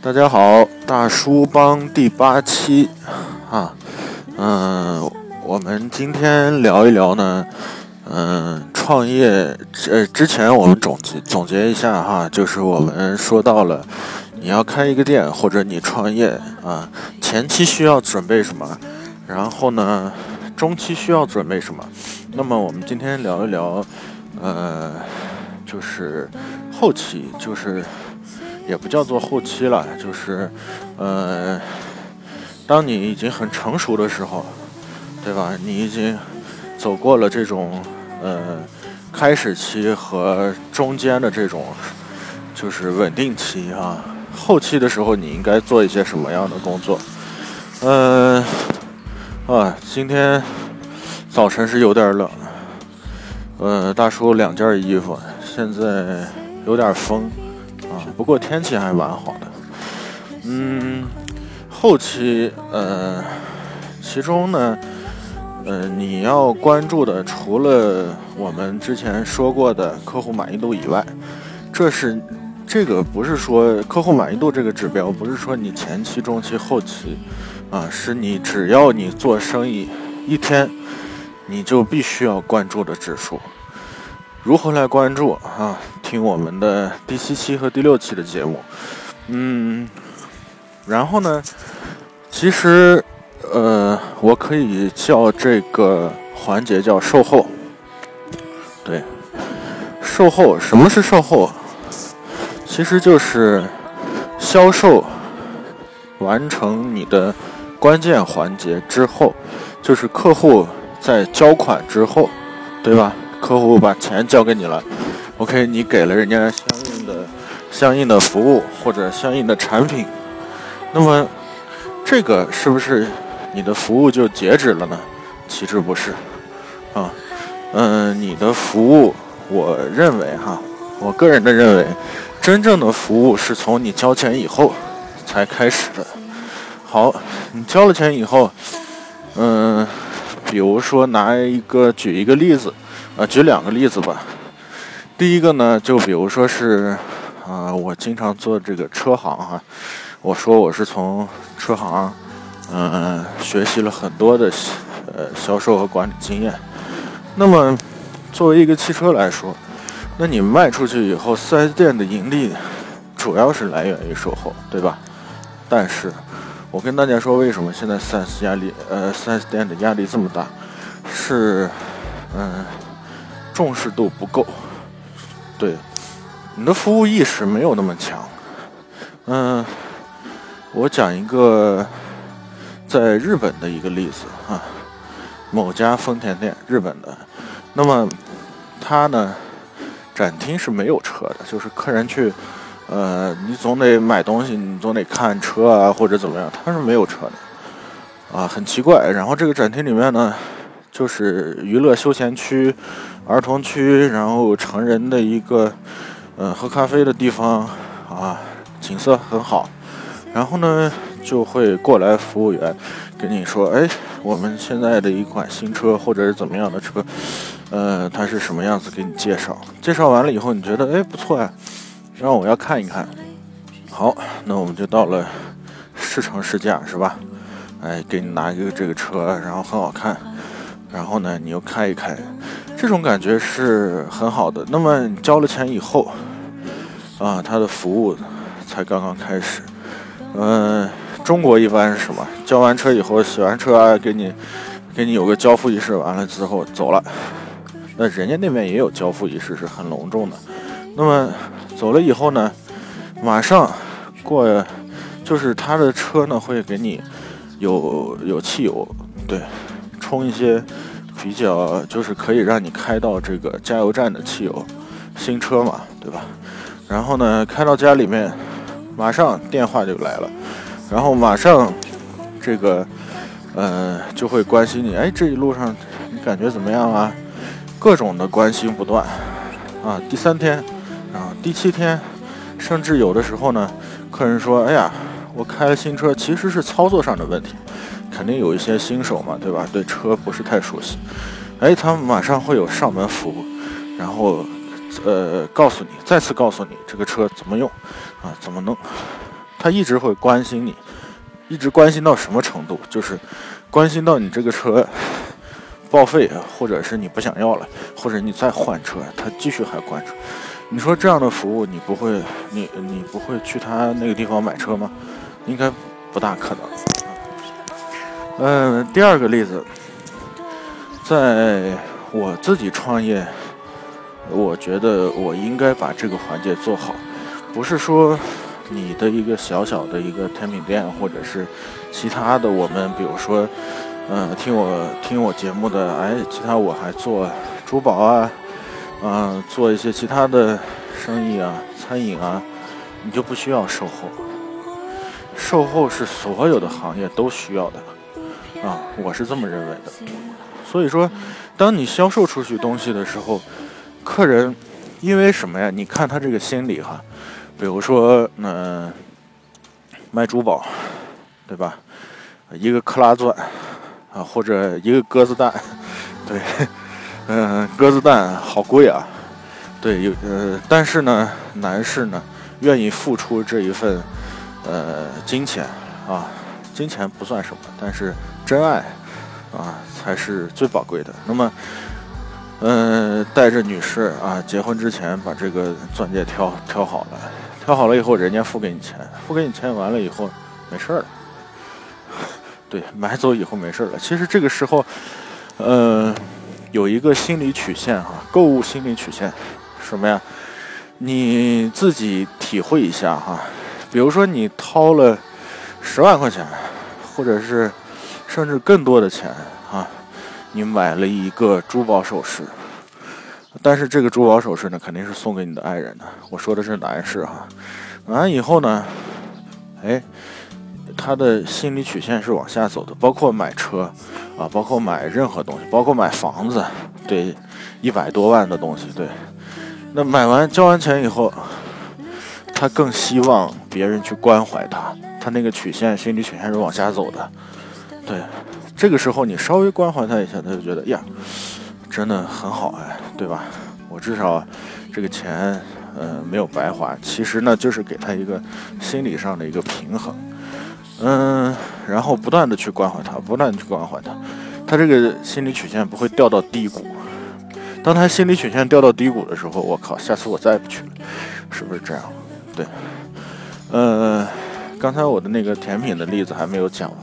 大家好，大叔帮第八期啊，嗯，我们今天聊一聊呢，嗯，创业，呃，之前我们总结总结一下哈，就是我们说到了，你要开一个店或者你创业啊，前期需要准备什么，然后呢，中期需要准备什么，那么我们今天聊一聊，呃，就是后期，就是。也不叫做后期了，就是，呃，当你已经很成熟的时候，对吧？你已经走过了这种呃开始期和中间的这种就是稳定期啊。后期的时候，你应该做一些什么样的工作？嗯，啊，今天早晨是有点冷，呃，大叔两件衣服，现在有点风啊。不过天气还蛮好的，嗯，后期呃，其中呢，呃，你要关注的除了我们之前说过的客户满意度以外，这是这个不是说客户满意度这个指标，不是说你前期、中期、后期啊，是你只要你做生意一天，你就必须要关注的指数。如何来关注啊？听我们的第七期和第六期的节目，嗯，然后呢，其实，呃，我可以叫这个环节叫售后。对，售后，什么是售后？其实就是销售完成你的关键环节之后，就是客户在交款之后，对吧？客户把钱交给你了，OK，你给了人家相应的、相应的服务或者相应的产品，那么这个是不是你的服务就截止了呢？其实不是，啊，嗯，你的服务，我认为哈，我个人的认为，真正的服务是从你交钱以后才开始的。好，你交了钱以后，嗯，比如说拿一个举一个例子。啊，举两个例子吧。第一个呢，就比如说是，啊，我经常做这个车行哈。我说我是从车行，嗯，学习了很多的呃销售和管理经验。那么，作为一个汽车来说，那你卖出去以后，4S 店的盈利主要是来源于售后，对吧？但是，我跟大家说，为什么现在 4S 压力，呃，4S 店的压力这么大？是，嗯。重视度不够，对，你的服务意识没有那么强。嗯，我讲一个在日本的一个例子啊，某家丰田店，日本的。那么，他呢，展厅是没有车的，就是客人去，呃，你总得买东西，你总得看车啊，或者怎么样，他是没有车的，啊，很奇怪。然后这个展厅里面呢。就是娱乐休闲区、儿童区，然后成人的一个，呃，喝咖啡的地方啊，景色很好。然后呢，就会过来服务员跟你说：“哎，我们现在的一款新车，或者是怎么样的车，呃，它是什么样子？给你介绍。介绍完了以后，你觉得哎不错呀，让我要看一看。好，那我们就到了试乘试驾，是吧？哎，给你拿一个这个车，然后很好看。”然后呢，你又开一开，这种感觉是很好的。那么交了钱以后，啊，他的服务才刚刚开始。嗯，中国一般是什么？交完车以后，洗完车，给你，给你有个交付仪式，完了之后走了。那人家那边也有交付仪式，是很隆重的。那么走了以后呢，马上过，就是他的车呢会给你有有汽油，对。充一些比较就是可以让你开到这个加油站的汽油，新车嘛，对吧？然后呢，开到家里面，马上电话就来了，然后马上这个呃就会关心你，哎，这一路上你感觉怎么样啊？各种的关心不断啊。第三天，第七天，甚至有的时候呢，客人说，哎呀，我开了新车，其实是操作上的问题。肯定有一些新手嘛，对吧？对车不是太熟悉，哎，他们马上会有上门服务，然后呃，告诉你，再次告诉你这个车怎么用，啊，怎么弄，他一直会关心你，一直关心到什么程度？就是关心到你这个车报废，或者是你不想要了，或者你再换车，他继续还关注。你说这样的服务，你不会，你你不会去他那个地方买车吗？应该不大可能。嗯，第二个例子，在我自己创业。我觉得我应该把这个环节做好，不是说你的一个小小的一个甜品店，或者是其他的。我们比如说，嗯，听我听我节目的，哎，其他我还做珠宝啊，嗯，做一些其他的生意啊，餐饮啊，你就不需要售后。售后是所有的行业都需要的，啊，我是这么认为的。所以说，当你销售出去东西的时候，客人，因为什么呀？你看他这个心理哈，比如说，嗯，卖珠宝，对吧？一个克拉钻啊，或者一个鸽子蛋，对，嗯，鸽子蛋好贵啊，对，有呃，但是呢，男士呢愿意付出这一份呃金钱啊，金钱不算什么，但是真爱啊才是最宝贵的。那么。嗯，带着女士啊，结婚之前把这个钻戒挑挑好了，挑好了以后，人家付给你钱，付给你钱完了以后，没事了。对，买走以后没事了。其实这个时候，呃，有一个心理曲线哈，购物心理曲线，什么呀？你自己体会一下哈。比如说你掏了十万块钱，或者是甚至更多的钱啊。你买了一个珠宝首饰，但是这个珠宝首饰呢，肯定是送给你的爱人的。我说的是男士哈，完以后呢，哎，他的心理曲线是往下走的，包括买车啊，包括买任何东西，包括买房子，对，一百多万的东西，对，那买完交完钱以后，他更希望别人去关怀他，他那个曲线心理曲线是往下走的，对。这个时候你稍微关怀他一下，他就觉得呀，真的很好哎，对吧？我至少这个钱，呃，没有白花。其实呢，就是给他一个心理上的一个平衡，嗯，然后不断的去关怀他，不断的去关怀他，他这个心理曲线不会掉到低谷。当他心理曲线掉到低谷的时候，我靠，下次我再也不去了，是不是这样？对，嗯，刚才我的那个甜品的例子还没有讲完。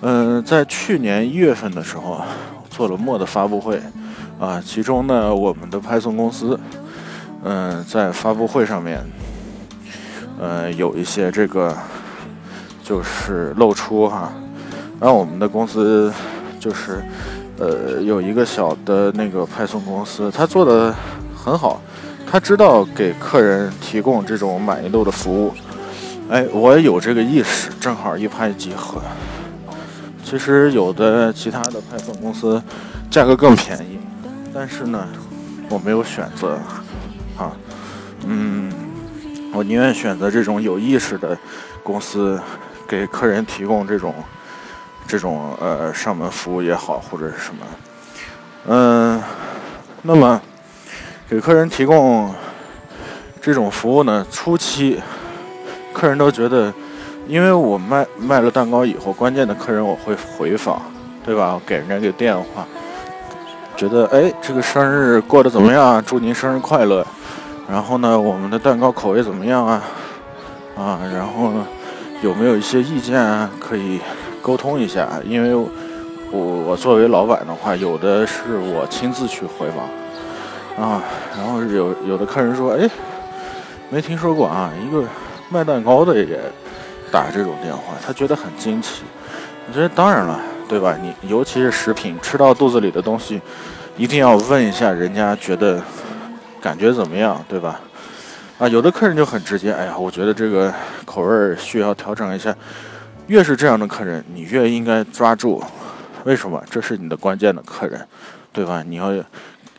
嗯，在去年一月份的时候，做了墨的发布会，啊，其中呢，我们的派送公司，嗯，在发布会上面，呃，有一些这个就是露出哈，让我们的公司就是，呃，有一个小的那个派送公司，他做的很好，他知道给客人提供这种满意度的服务，哎，我也有这个意识，正好一拍即合。其实有的其他的派送公司价格更便宜，但是呢，我没有选择，啊，嗯，我宁愿选择这种有意识的公司，给客人提供这种这种呃上门服务也好，或者是什么，嗯，那么给客人提供这种服务呢，初期客人都觉得。因为我卖卖了蛋糕以后，关键的客人我会回访，对吧？给人家个电话，觉得哎，这个生日过得怎么样？祝您生日快乐。然后呢，我们的蛋糕口味怎么样啊？啊，然后呢，有没有一些意见？可以沟通一下。因为我我作为老板的话，有的是我亲自去回访啊。然后有有的客人说，哎，没听说过啊，一个卖蛋糕的也。打这种电话，他觉得很惊奇。我觉得当然了，对吧？你尤其是食品，吃到肚子里的东西，一定要问一下人家觉得感觉怎么样，对吧？啊，有的客人就很直接，哎呀，我觉得这个口味需要调整一下。越是这样的客人，你越应该抓住。为什么？这是你的关键的客人，对吧？你要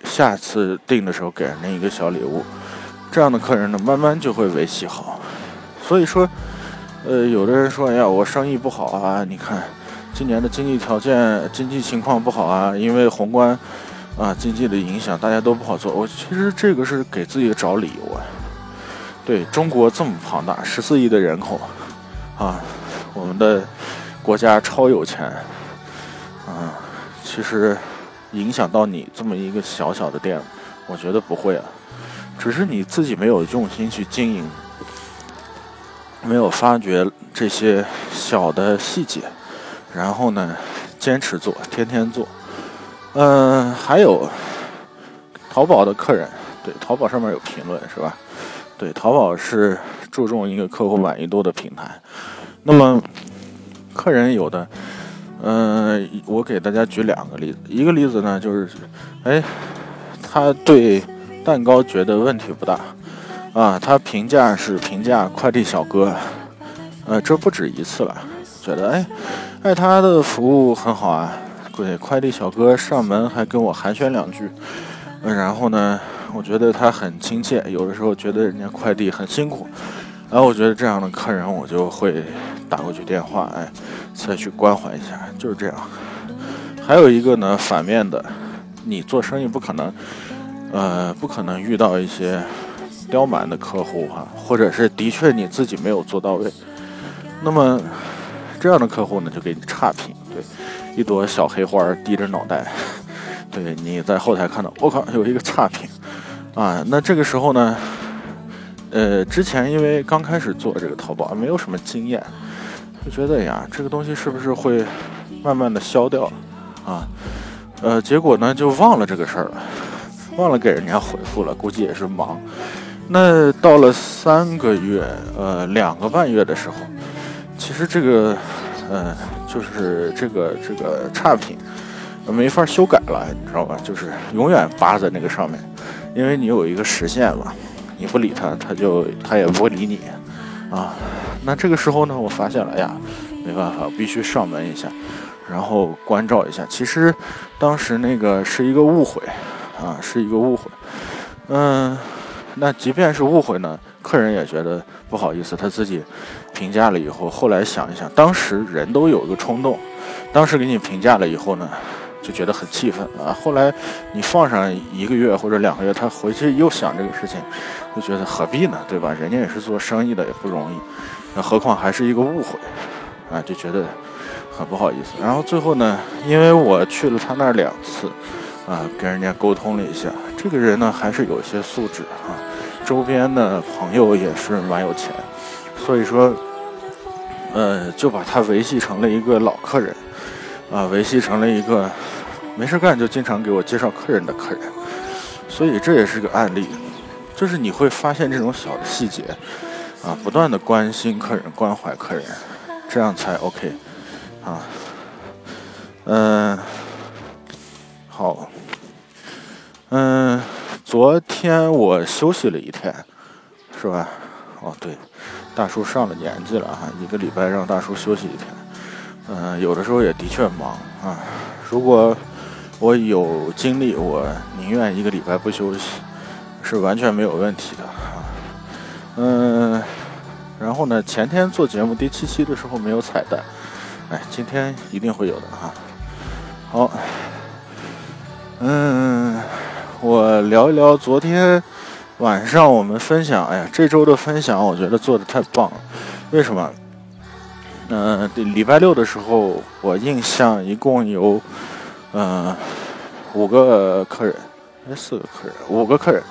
下次订的时候给人家一个小礼物，这样的客人呢，慢慢就会维系好。所以说。呃，有的人说，哎呀，我生意不好啊，你看，今年的经济条件、经济情况不好啊，因为宏观，啊，经济的影响，大家都不好做。我其实这个是给自己找理由啊。对中国这么庞大，十四亿的人口，啊，我们的国家超有钱，啊，其实影响到你这么一个小小的店，我觉得不会啊，只是你自己没有用心去经营，没有发掘这些小的细节，然后呢，坚持做，天天做。嗯，还有淘宝的客人，对，淘宝上面有评论是吧？对，淘宝是注重一个客户满意度的平台。那么，客人有的，嗯，我给大家举两个例子。一个例子呢，就是，哎，他对蛋糕觉得问题不大，啊，他评价是评价快递小哥，呃，这不止一次了，觉得哎，哎，他的服务很好啊。对，快递小哥上门还跟我寒暄两句，嗯，然后呢，我觉得他很亲切。有的时候觉得人家快递很辛苦，然后我觉得这样的客人，我就会打过去电话，哎，再去关怀一下，就是这样。还有一个呢，反面的，你做生意不可能，呃，不可能遇到一些刁蛮的客户哈，或者是的确你自己没有做到位，那么这样的客户呢，就给你差评，对。一朵小黑花儿低着脑袋，对你在后台看到，我靠，有一个差评啊！那这个时候呢，呃，之前因为刚开始做这个淘宝，没有什么经验，就觉得呀，这个东西是不是会慢慢的消掉啊？呃，结果呢就忘了这个事儿了，忘了给人家回复了，估计也是忙。那到了三个月，呃，两个半月的时候，其实这个，呃。就是这个这个差评，没法修改了，你知道吧？就是永远扒在那个上面，因为你有一个时限嘛，你不理他，他就他也不会理你，啊。那这个时候呢，我发现了，呀，没办法，必须上门一下，然后关照一下。其实当时那个是一个误会，啊，是一个误会。嗯，那即便是误会呢？客人也觉得不好意思，他自己评价了以后，后来想一想，当时人都有一个冲动，当时给你评价了以后呢，就觉得很气愤啊。后来你放上一个月或者两个月，他回去又想这个事情，就觉得何必呢，对吧？人家也是做生意的，也不容易，何况还是一个误会啊，就觉得很不好意思。然后最后呢，因为我去了他那儿两次，啊，跟人家沟通了一下，这个人呢还是有一些素质啊。周边的朋友也是蛮有钱，所以说，呃，就把他维系成了一个老客人，啊，维系成了一个没事干就经常给我介绍客人的客人，所以这也是个案例，就是你会发现这种小的细节，啊，不断的关心客人、关怀客人，这样才 OK，啊，嗯，好，嗯。昨天我休息了一天，是吧？哦，对，大叔上了年纪了哈，一个礼拜让大叔休息一天。嗯，有的时候也的确忙啊。如果我有精力，我宁愿一个礼拜不休息，是完全没有问题的啊。嗯，然后呢，前天做节目第七期的时候没有彩蛋，哎，今天一定会有的哈。好，嗯。我聊一聊昨天晚上我们分享，哎呀，这周的分享我觉得做的太棒了。为什么？嗯，礼拜六的时候，我印象一共有嗯五个客人，哎，四个客人，五个客人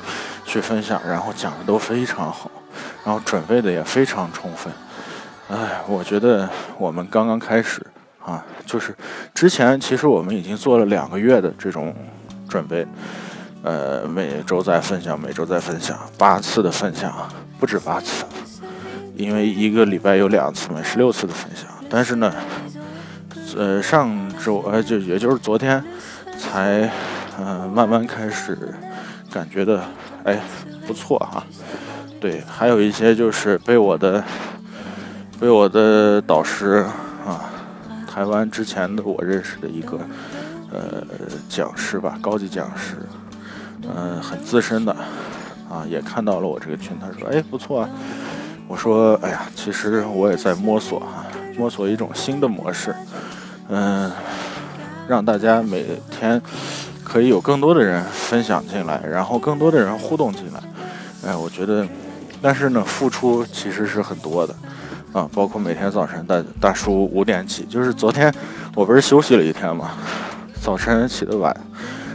去分享，然后讲的都非常好，然后准备的也非常充分。哎，我觉得我们刚刚开始啊，就是之前其实我们已经做了两个月的这种准备。呃，每周在分享，每周在分享，八次的分享，不止八次，因为一个礼拜有两次嘛，十六次的分享。但是呢，呃，上周呃就也就是昨天，才嗯慢慢开始感觉的，哎，不错哈。对，还有一些就是被我的被我的导师啊，台湾之前的我认识的一个呃讲师吧，高级讲师。嗯，很资深的，啊，也看到了我这个群，他说，哎，不错啊。我说，哎呀，其实我也在摸索啊，摸索一种新的模式，嗯，让大家每天可以有更多的人分享进来，然后更多的人互动进来。哎，我觉得，但是呢，付出其实是很多的啊，包括每天早晨大大叔五点起，就是昨天我不是休息了一天嘛，早晨起得晚，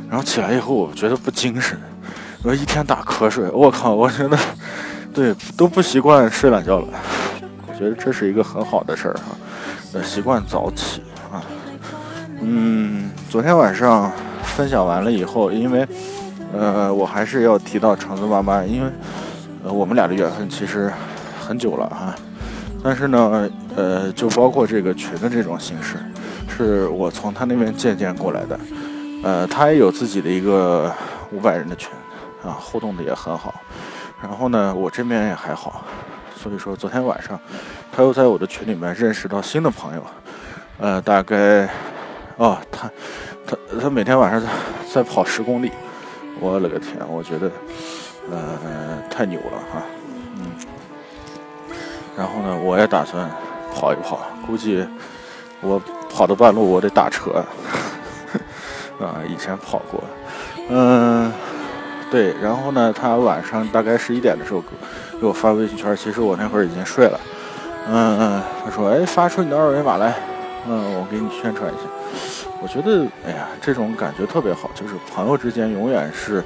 然后起来以后我觉得不精神，我一天打瞌睡，我靠，我觉得对都不习惯睡懒觉了，我觉得这是一个很好的事儿哈，呃，习惯早起啊，嗯，昨天晚上。分享完了以后，因为，呃，我还是要提到橙子妈妈，因为，呃，我们俩的缘分其实很久了哈。但是呢，呃，就包括这个群的这种形式，是我从他那边借鉴过来的。呃，他也有自己的一个五百人的群，啊，互动的也很好。然后呢，我这边也还好。所以说，昨天晚上他又在我的群里面认识到新的朋友，呃，大概，哦，他。他他每天晚上在在跑十公里，我勒个天！我觉得，呃，太牛了哈，嗯。然后呢，我也打算跑一跑，估计我跑到半路我得打车，啊，以前跑过，嗯，对。然后呢，他晚上大概十一点的时候给我发微信圈，其实我那会儿已经睡了，嗯嗯，他说，哎，发出你的二维码来，嗯，我给你宣传一下。我觉得，哎呀，这种感觉特别好，就是朋友之间永远是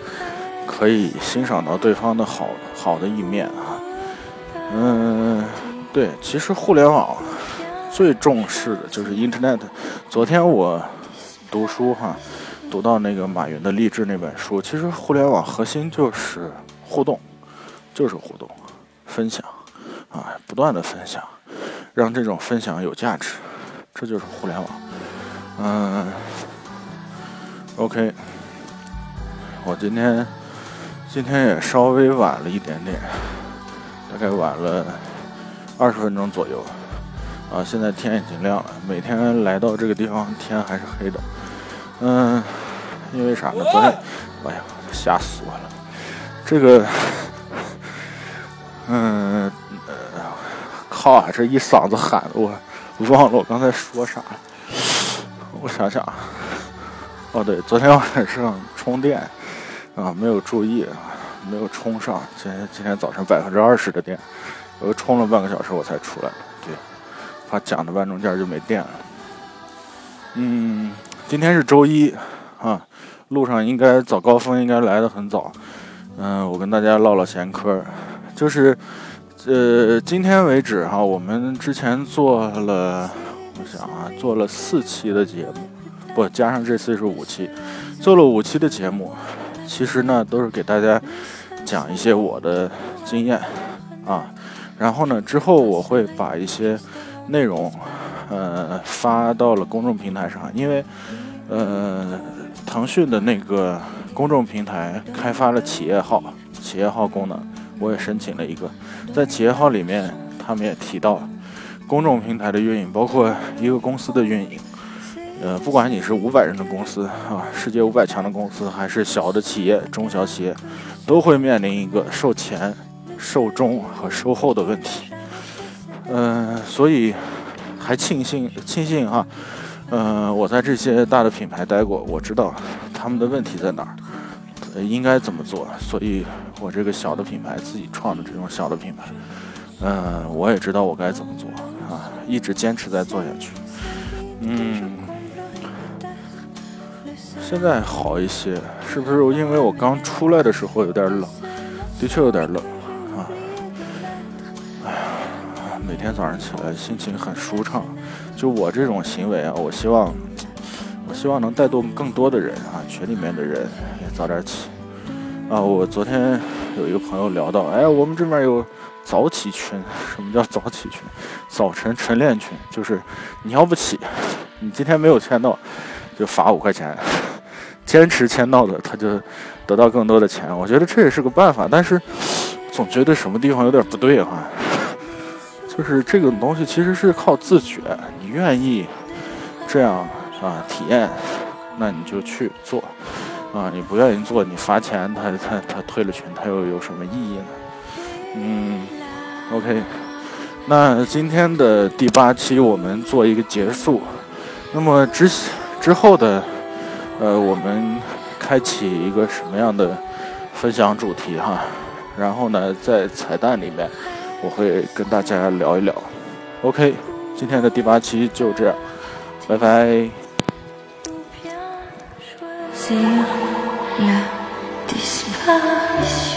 可以欣赏到对方的好好的一面啊。嗯，对，其实互联网最重视的就是 Internet。昨天我读书哈，读到那个马云的励志那本书，其实互联网核心就是互动，就是互动，分享啊，不断的分享，让这种分享有价值，这就是互联网。嗯，OK，我今天今天也稍微晚了一点点，大概晚了二十分钟左右。啊，现在天已经亮了。每天来到这个地方，天还是黑的。嗯，因为啥呢？昨天，哎呀，吓死我了！这个，嗯，靠啊！这一嗓子喊的，我忘了我刚才说啥了。我想想，哦对，昨天晚上充电啊，没有注意啊，没有充上。今天今天早晨百分之二十的电，我又充了半个小时我才出来对，怕讲的半中间就没电了。嗯，今天是周一啊，路上应该早高峰应该来的很早。嗯，我跟大家唠唠闲嗑，就是呃，今天为止哈，我们之前做了。我想啊，做了四期的节目，不加上这次是五期，做了五期的节目。其实呢，都是给大家讲一些我的经验啊。然后呢，之后我会把一些内容，呃，发到了公众平台上，因为呃，腾讯的那个公众平台开发了企业号，企业号功能，我也申请了一个，在企业号里面，他们也提到。公众平台的运营，包括一个公司的运营，呃，不管你是五百人的公司啊，世界五百强的公司，还是小的企业、中小企业，都会面临一个售前、售中和售后的问题。嗯，所以还庆幸庆幸哈，嗯，我在这些大的品牌待过，我知道他们的问题在哪儿，应该怎么做。所以我这个小的品牌自己创的这种小的品牌，嗯，我也知道我该怎么做。啊，一直坚持在做下去。嗯，现在好一些，是不是因为我刚出来的时候有点冷？的确有点冷天早上起来心情很舒畅。就我这种行为啊，我希望，我希望能带动更多的人啊，群里面的人也早点起。啊，我昨天有一个朋友聊到，哎，我们这边有。早起群，什么叫早起群？早晨晨练群，就是你要不起，你今天没有签到，就罚五块钱；坚持签到的，他就得到更多的钱。我觉得这也是个办法，但是总觉得什么地方有点不对哈。就是这个东西其实是靠自觉，你愿意这样啊体验，那你就去做啊。你不愿意做，你罚钱，他他他退了群，他又有什么意义呢？嗯，OK，那今天的第八期我们做一个结束。那么之之后的，呃，我们开启一个什么样的分享主题哈。然后呢，在彩蛋里面我会跟大家聊一聊。OK，今天的第八期就这样，拜拜。la disparition.